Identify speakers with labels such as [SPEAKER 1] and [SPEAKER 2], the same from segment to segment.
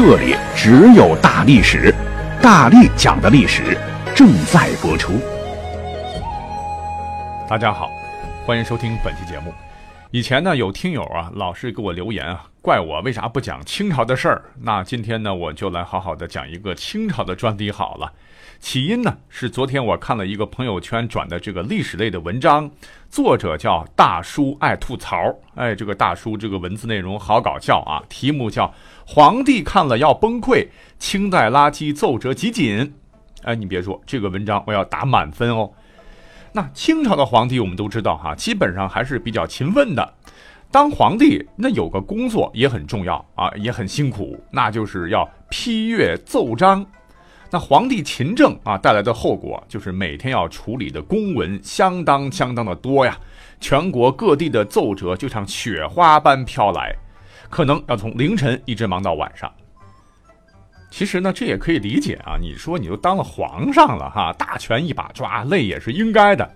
[SPEAKER 1] 这里只有大历史，大力讲的历史正在播出。
[SPEAKER 2] 大家好，欢迎收听本期节目。以前呢，有听友啊，老是给我留言啊，怪我为啥不讲清朝的事儿。那今天呢，我就来好好的讲一个清朝的专题好了。起因呢，是昨天我看了一个朋友圈转的这个历史类的文章，作者叫大叔爱吐槽。哎，这个大叔这个文字内容好搞笑啊！题目叫“皇帝看了要崩溃，清代垃圾奏折集锦”。哎，你别说，这个文章我要打满分哦。那清朝的皇帝我们都知道哈，基本上还是比较勤奋的。当皇帝那有个工作也很重要啊，也很辛苦，那就是要批阅奏章。那皇帝勤政啊，带来的后果就是每天要处理的公文相当相当的多呀。全国各地的奏折就像雪花般飘来，可能要从凌晨一直忙到晚上。其实呢，这也可以理解啊。你说你都当了皇上了哈，大权一把抓，累也是应该的。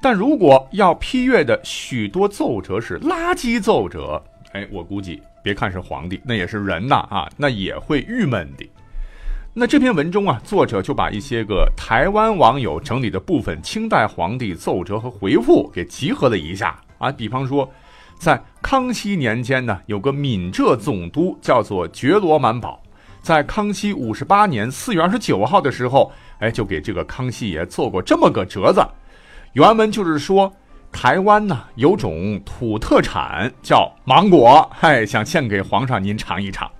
[SPEAKER 2] 但如果要批阅的许多奏折是垃圾奏折，哎，我估计别看是皇帝，那也是人呐啊，那也会郁闷的。那这篇文中啊，作者就把一些个台湾网友整理的部分清代皇帝奏折和回复给集合了一下啊。比方说，在康熙年间呢，有个闽浙总督叫做觉罗满宝，在康熙五十八年四月二十九号的时候，哎，就给这个康熙爷做过这么个折子。原文就是说，台湾呢有种土特产叫芒果，嗨，想献给皇上您尝一尝。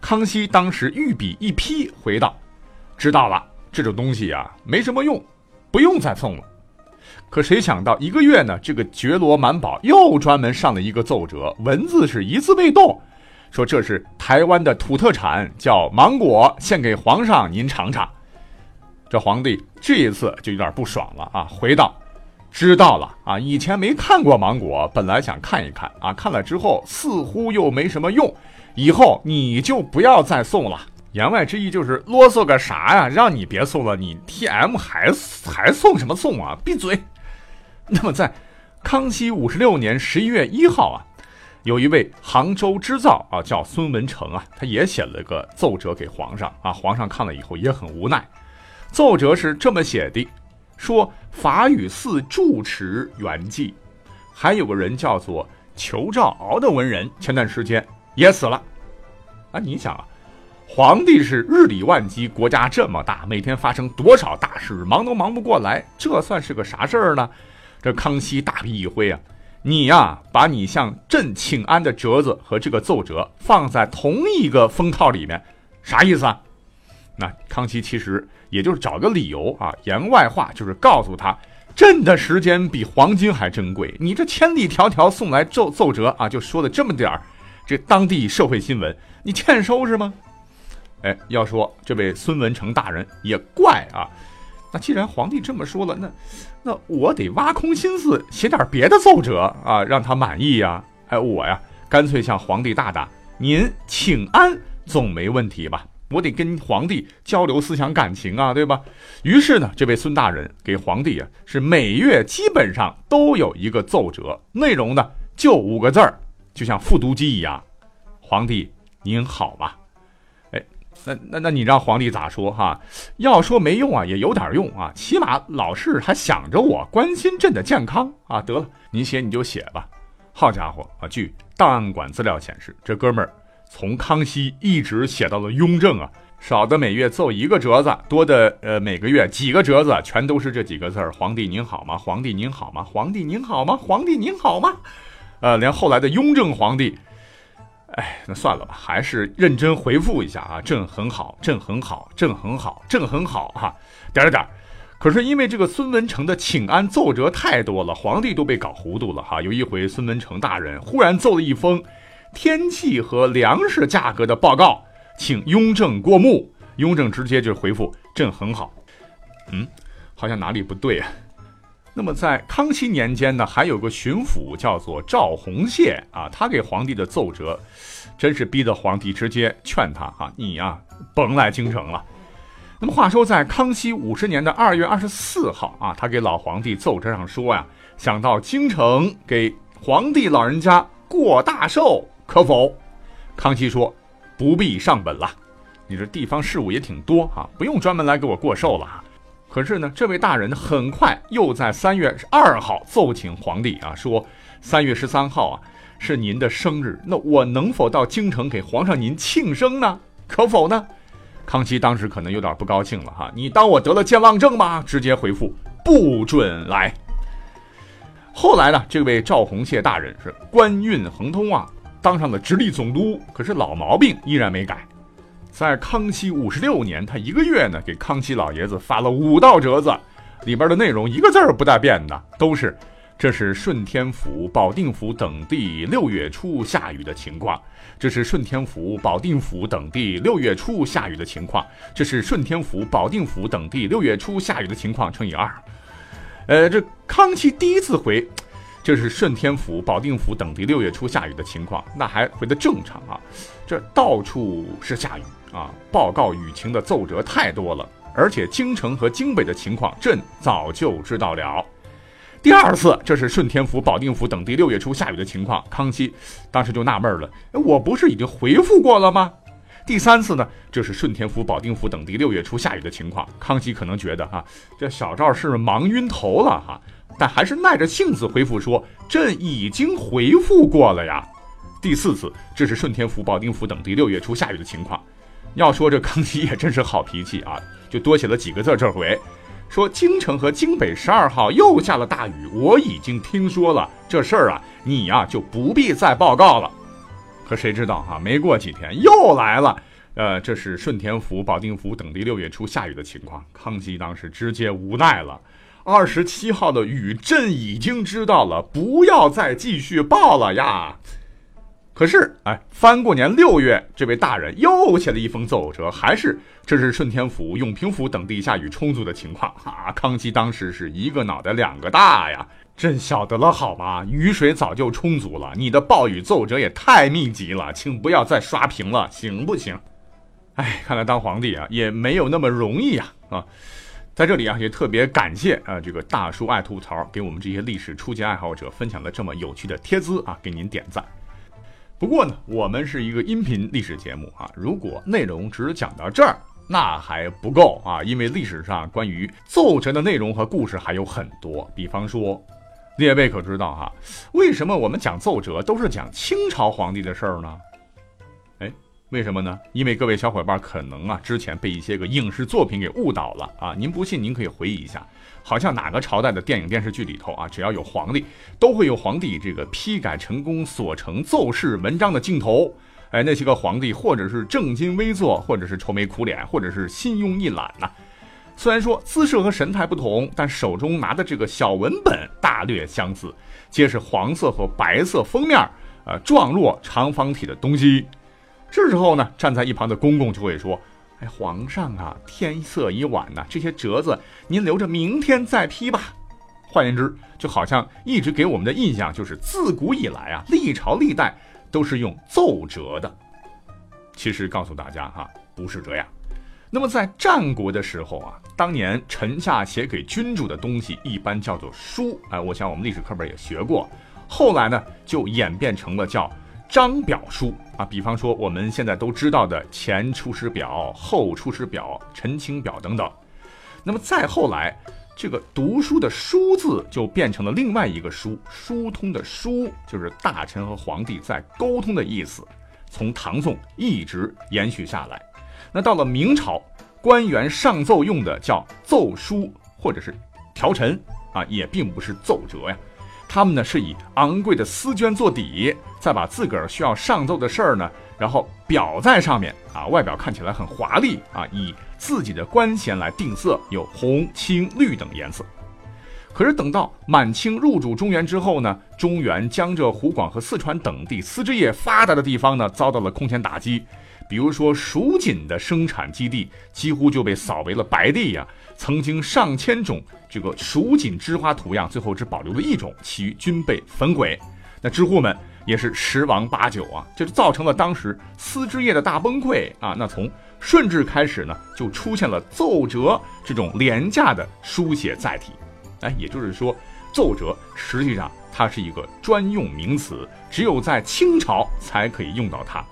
[SPEAKER 2] 康熙当时御笔一批，回道：“知道了，这种东西呀没什么用，不用再送了。”可谁想到一个月呢，这个觉罗满宝又专门上了一个奏折，文字是一字未动，说这是台湾的土特产，叫芒果，献给皇上您尝尝。这皇帝这一次就有点不爽了啊，回道：“知道了啊，以前没看过芒果，本来想看一看啊，看了之后似乎又没什么用。”以后你就不要再送了。言外之意就是啰嗦个啥呀？让你别送了，你 T M 还还送什么送啊？闭嘴！那么在康熙五十六年十一月一号啊，有一位杭州织造啊，叫孙文成啊，他也写了个奏折给皇上啊。皇上看了以后也很无奈。奏折是这么写的：说法语寺住持圆寂，还有个人叫做裘兆鳌的文人，前段时间。也死了，啊！你想啊，皇帝是日理万机，国家这么大，每天发生多少大事，忙都忙不过来，这算是个啥事儿呢？这康熙大笔一挥啊，你呀，把你向朕请安的折子和这个奏折放在同一个封套里面，啥意思啊？那康熙其实也就是找个理由啊，言外话就是告诉他，朕的时间比黄金还珍贵，你这千里迢迢送来奏奏折啊，就说了这么点儿。这当地社会新闻，你欠收是吗？哎，要说这位孙文成大人也怪啊。那既然皇帝这么说了，那那我得挖空心思写点别的奏折啊，让他满意呀。哎，我呀，干脆向皇帝大大您请安，总没问题吧？我得跟皇帝交流思想感情啊，对吧？于是呢，这位孙大人给皇帝啊，是每月基本上都有一个奏折，内容呢就五个字儿。就像复读机一样，皇帝您好吧？哎，那那那你让皇帝咋说哈？要说没用啊，也有点用啊，起码老是还想着我，关心朕的健康啊。得了，您写你就写吧。好家伙啊！据档案馆资料显示，这哥们儿从康熙一直写到了雍正啊，少的每月奏一个折子，多的呃每个月几个折子，全都是这几个字儿：皇帝您好吗？皇帝您好吗？皇帝您好吗？皇帝您好吗？呃，连后来的雍正皇帝，哎，那算了吧，还是认真回复一下啊，朕很好，朕很好，朕很好，朕很好哈，点点点。可是因为这个孙文成的请安奏折太多了，皇帝都被搞糊涂了哈。有一回，孙文成大人忽然奏了一封天气和粮食价格的报告，请雍正过目。雍正直接就回复：“朕很好。”嗯，好像哪里不对啊？那么在康熙年间呢，还有个巡抚叫做赵弘燮啊，他给皇帝的奏折，真是逼得皇帝直接劝他啊，你呀甭来京城了。那么话说，在康熙五十年的二月二十四号啊，他给老皇帝奏折上说呀，想到京城给皇帝老人家过大寿，可否？康熙说不必上本了，你这地方事务也挺多啊，不用专门来给我过寿了。可是呢，这位大人很快又在三月二号奏请皇帝啊，说三月十三号啊是您的生日，那我能否到京城给皇上您庆生呢？可否呢？康熙当时可能有点不高兴了哈，你当我得了健忘症吗？直接回复不准来。后来呢，这位赵弘谢大人是官运亨通啊，当上了直隶总督，可是老毛病依然没改。在康熙五十六年，他一个月呢给康熙老爷子发了五道折子，里边的内容一个字儿不带变的，都是这是顺天府、保定府等地六月初下雨的情况，这是顺天府、保定府等地六月初下雨的情况，这是顺天府、保定府等地六月初下雨的情况乘以二。呃，这康熙第一次回，这是顺天府、保定府等地六月初下雨的情况，那还回的正常啊，这到处是下雨。啊，报告雨情的奏折太多了，而且京城和京北的情况，朕早就知道了。第二次，这是顺天府、保定府等地六月初下雨的情况，康熙当时就纳闷了，我不是已经回复过了吗？第三次呢，这是顺天府、保定府等地六月初下雨的情况，康熙可能觉得哈，这小赵是忙晕头了哈，但还是耐着性子回复说，朕已经回复过了呀。第四次，这是顺天府、保定府等地六月初下雨的情况。要说这康熙也真是好脾气啊，就多写了几个字。这回说京城和京北十二号又下了大雨，我已经听说了这事儿啊，你呀就不必再报告了。可谁知道哈，没过几天又来了。呃，这是顺天府、保定府等地六月初下雨的情况。康熙当时直接无奈了，二十七号的雨朕已经知道了，不要再继续报了呀。可是，哎，翻过年六月，这位大人又写了一封奏折，还是这是顺天府、永平府等地下雨充足的情况啊！康熙当时是一个脑袋两个大呀，朕晓得了好吗？雨水早就充足了，你的暴雨奏折也太密集了，请不要再刷屏了，行不行？哎，看来当皇帝啊也没有那么容易呀！啊，在这里啊也特别感谢啊这个大叔爱吐槽给我们这些历史初级爱好者分享了这么有趣的贴资啊，给您点赞。不过呢，我们是一个音频历史节目啊，如果内容只讲到这儿，那还不够啊，因为历史上关于奏折的内容和故事还有很多。比方说，列位可知道哈，为什么我们讲奏折都是讲清朝皇帝的事儿呢？为什么呢？因为各位小伙伴可能啊，之前被一些个影视作品给误导了啊。您不信，您可以回忆一下。好像哪个朝代的电影电视剧里头啊，只要有皇帝，都会有皇帝这个批改成功所成奏事文章的镜头。哎，那些个皇帝或者是正襟危坐，或者是愁眉苦脸，或者是心慵一懒呐。虽然说姿势和神态不同，但手中拿的这个小文本大略相似，皆是黄色和白色封面，呃，状若长方体的东西。这时候呢，站在一旁的公公就会说。哎，皇上啊，天色已晚呐，这些折子您留着明天再批吧。换言之，就好像一直给我们的印象就是，自古以来啊，历朝历代都是用奏折的。其实告诉大家哈，不是这样。那么在战国的时候啊，当年臣下写给君主的东西一般叫做书。哎，我想我们历史课本也学过。后来呢，就演变成了叫。章表书啊，比方说我们现在都知道的前出师表、后出师表、陈情表等等。那么再后来，这个读书的书字就变成了另外一个书，疏通的疏就是大臣和皇帝在沟通的意思。从唐宋一直延续下来。那到了明朝，官员上奏用的叫奏书或者是条陈啊，也并不是奏折呀。他们呢是以昂贵的丝绢做底，再把自个儿需要上奏的事儿呢，然后裱在上面啊，外表看起来很华丽啊，以自己的官衔来定色，有红、青、绿等颜色。可是等到满清入主中原之后呢，中原、江浙、湖广和四川等地丝织业发达的地方呢，遭到了空前打击，比如说蜀锦的生产基地几乎就被扫为了白地呀。曾经上千种这个蜀锦之花图样，最后只保留了一种，其余均被焚毁。那织户们也是十亡八九啊，这就造成了当时丝织业的大崩溃啊。那从顺治开始呢，就出现了奏折这种廉价的书写载体。哎，也就是说，奏折实际上它是一个专用名词，只有在清朝才可以用到它。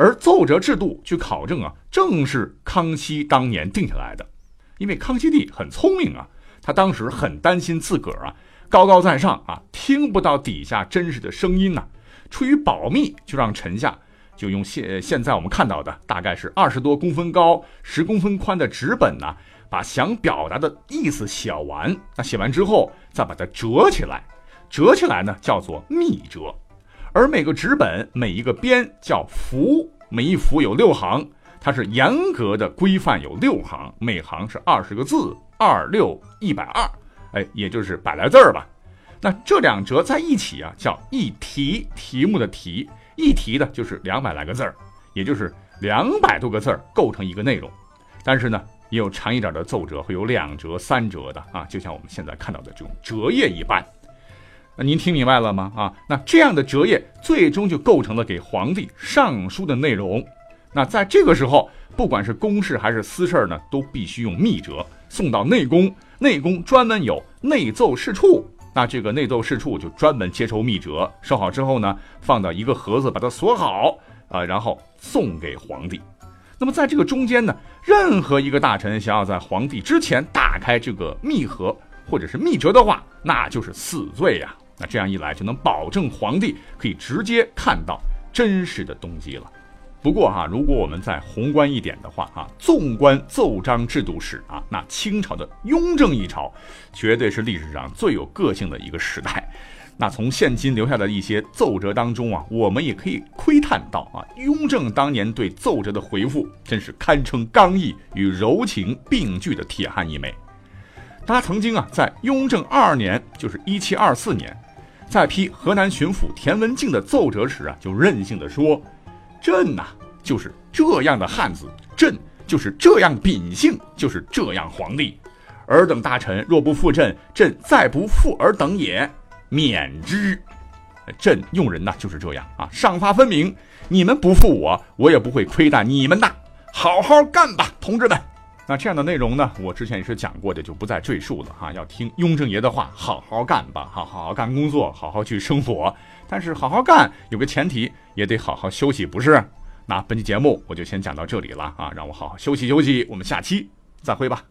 [SPEAKER 2] 而奏折制度，据考证啊，正是康熙当年定下来的。因为康熙帝很聪明啊，他当时很担心自个儿啊高高在上啊听不到底下真实的声音呐，出于保密，就让臣下就用现现在我们看到的大概是二十多公分高、十公分宽的纸本呢，把想表达的意思写完。那写完之后再把它折起来，折起来呢叫做密折，而每个纸本每一个边叫幅，每一幅有六行。它是严格的规范，有六行，每行是二十个字，二六一百二，哎，也就是百来字儿吧。那这两折在一起啊，叫一题，题目的题，一题的就是两百来个字儿，也就是两百多个字儿构成一个内容。但是呢，也有长一点的奏折会有两折、三折的啊，就像我们现在看到的这种折页一般。那您听明白了吗？啊，那这样的折页最终就构成了给皇帝上书的内容。那在这个时候，不管是公事还是私事呢，都必须用密折送到内宫。内宫专门有内奏事处，那这个内奏事处就专门接收密折，收好之后呢，放到一个盒子，把它锁好啊，然后送给皇帝。那么在这个中间呢，任何一个大臣想要在皇帝之前打开这个密盒或者是密折的话，那就是死罪呀。那这样一来，就能保证皇帝可以直接看到真实的动机了。不过哈，如果我们再宏观一点的话啊，纵观奏章制度史啊，那清朝的雍正一朝，绝对是历史上最有个性的一个时代。那从现今留下的一些奏折当中啊，我们也可以窥探到啊，雍正当年对奏折的回复，真是堪称刚毅与柔情并具的铁汉一枚。他曾经啊，在雍正二年，就是一七二四年，在批河南巡抚田文镜的奏折时啊，就任性的说。朕呐，就是这样的汉子；朕就是这样秉性；就是这样皇帝。尔等大臣若不负朕，朕再不负尔等也，免之。朕用人呐就是这样啊，赏罚分明。你们不负我，我也不会亏待你们的。好好干吧，同志们。那这样的内容呢，我之前也是讲过的，就不再赘述了哈。要听雍正爷的话，好好干吧，好好好干工作，好好去生活。但是好好干有个前提，也得好好休息，不是？那本期节目我就先讲到这里了啊，让我好好休息休息，我们下期再会吧。